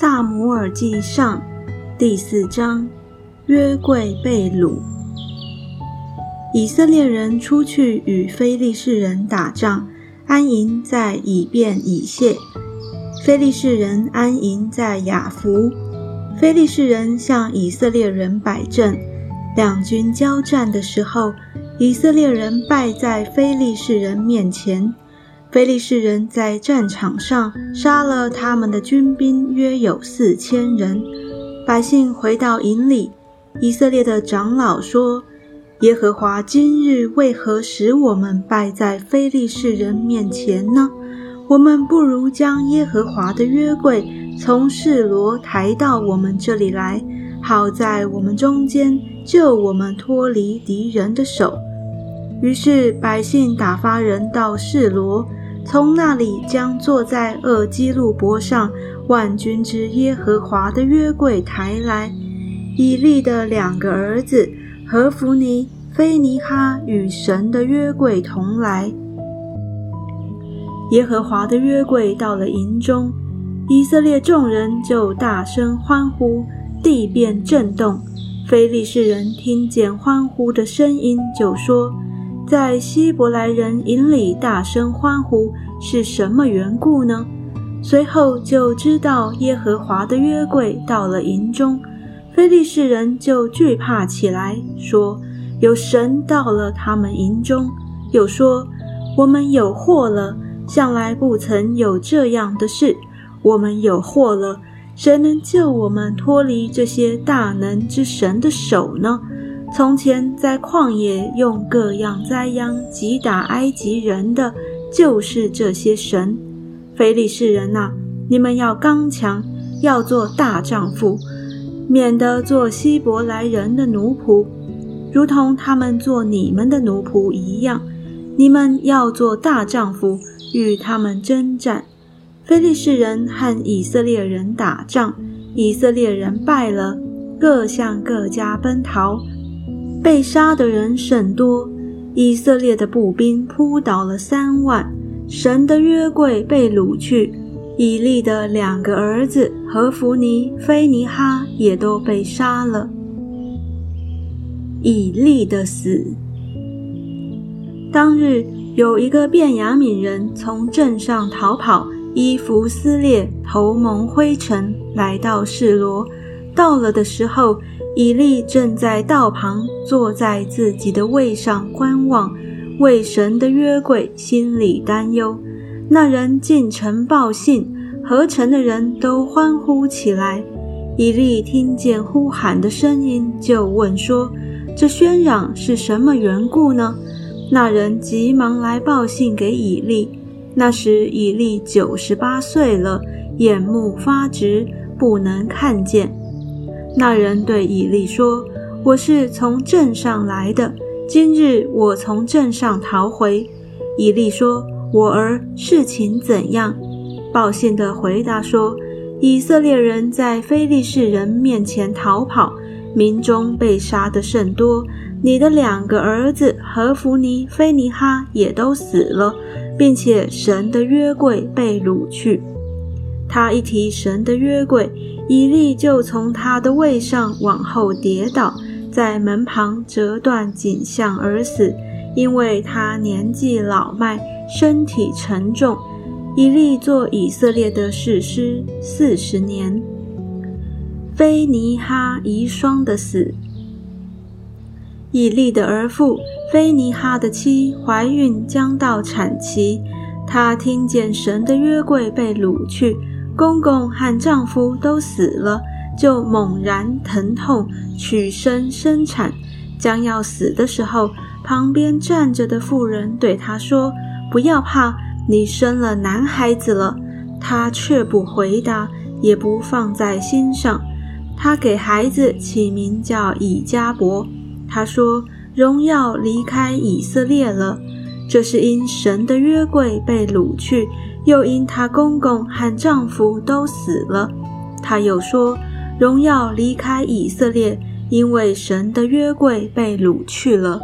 萨姆尔记上第四章，约柜被掳。以色列人出去与非利士人打仗，安营在以便以谢；非利士人安营在雅弗。非利士人向以色列人摆阵，两军交战的时候，以色列人败在非利士人面前。非利士人在战场上杀了他们的军兵，约有四千人。百姓回到营里，以色列的长老说：“耶和华今日为何使我们败在非利士人面前呢？我们不如将耶和华的约柜从示罗抬到我们这里来，好在我们中间救我们脱离敌人的手。”于是百姓打发人到示罗。从那里将坐在厄基路伯上万军之耶和华的约柜抬来，以利的两个儿子何弗尼、菲尼哈与神的约柜同来。耶和华的约柜到了营中，以色列众人就大声欢呼，地便震动。非利士人听见欢呼的声音，就说。在希伯来人营里大声欢呼是什么缘故呢？随后就知道耶和华的约柜到了营中，非利士人就惧怕起来，说：“有神到了他们营中。”又说：“我们有祸了，向来不曾有这样的事。我们有祸了，谁能救我们脱离这些大能之神的手呢？”从前在旷野用各样灾殃击打埃及人的，就是这些神。非利士人呐，你们要刚强，要做大丈夫，免得做希伯来人的奴仆，如同他们做你们的奴仆一样。你们要做大丈夫，与他们征战。非利士人和以色列人打仗，以色列人败了，各向各家奔逃。被杀的人甚多，以色列的步兵扑倒了三万。神的约柜被掳去，以利的两个儿子何弗尼、菲尼哈也都被杀了。以利的死。当日有一个便雅悯人从镇上逃跑，衣服撕裂，头蒙灰尘，来到示罗。到了的时候。以利正在道旁坐在自己的位上观望，为神的约柜心里担忧。那人进城报信，合城的人都欢呼起来。以利听见呼喊的声音，就问说：“这喧嚷是什么缘故呢？”那人急忙来报信给以利。那时以利九十八岁了，眼目发直，不能看见。那人对以利说：“我是从镇上来的，今日我从镇上逃回。”以利说：“我儿，事情怎样？”报信的回答说：“以色列人在非利士人面前逃跑，民中被杀的甚多。你的两个儿子何弗尼、菲尼哈也都死了，并且神的约柜被掳去。”他一提神的约柜。以利就从他的位上往后跌倒，在门旁折断颈项而死，因为他年纪老迈，身体沉重。以利做以色列的士师四十年。菲尼哈遗孀的死。以利的儿妇菲尼哈的妻怀孕将到产期，她听见神的约柜被掳去。公公和丈夫都死了，就猛然疼痛，取身生产。将要死的时候，旁边站着的妇人对她说：“不要怕，你生了男孩子了。”她却不回答，也不放在心上。她给孩子起名叫以加伯。她说：“荣耀离开以色列了，这是因神的约柜被掳去。”又因她公公和丈夫都死了，她又说：“荣耀离开以色列，因为神的约柜被掳去了。”